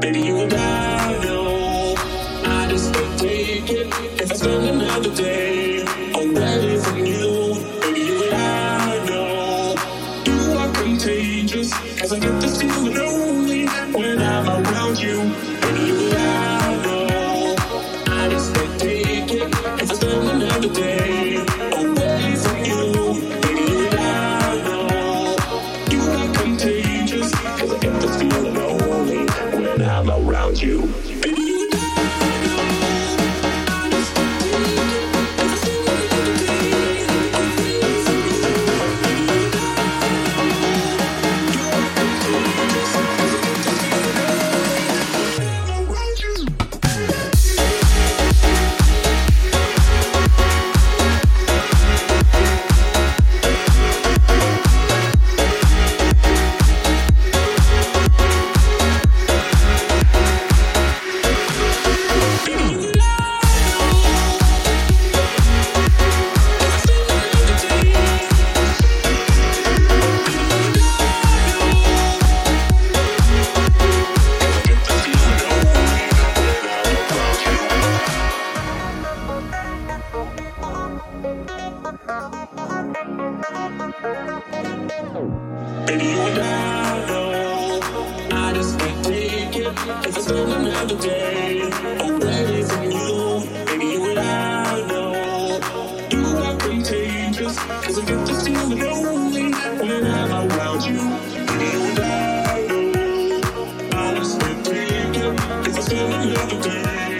Baby, you and I know I just can't take it if I spend another day from you. Baby, you and I know you are contagious as I get this feeling. around you. Baby, you're down. another day.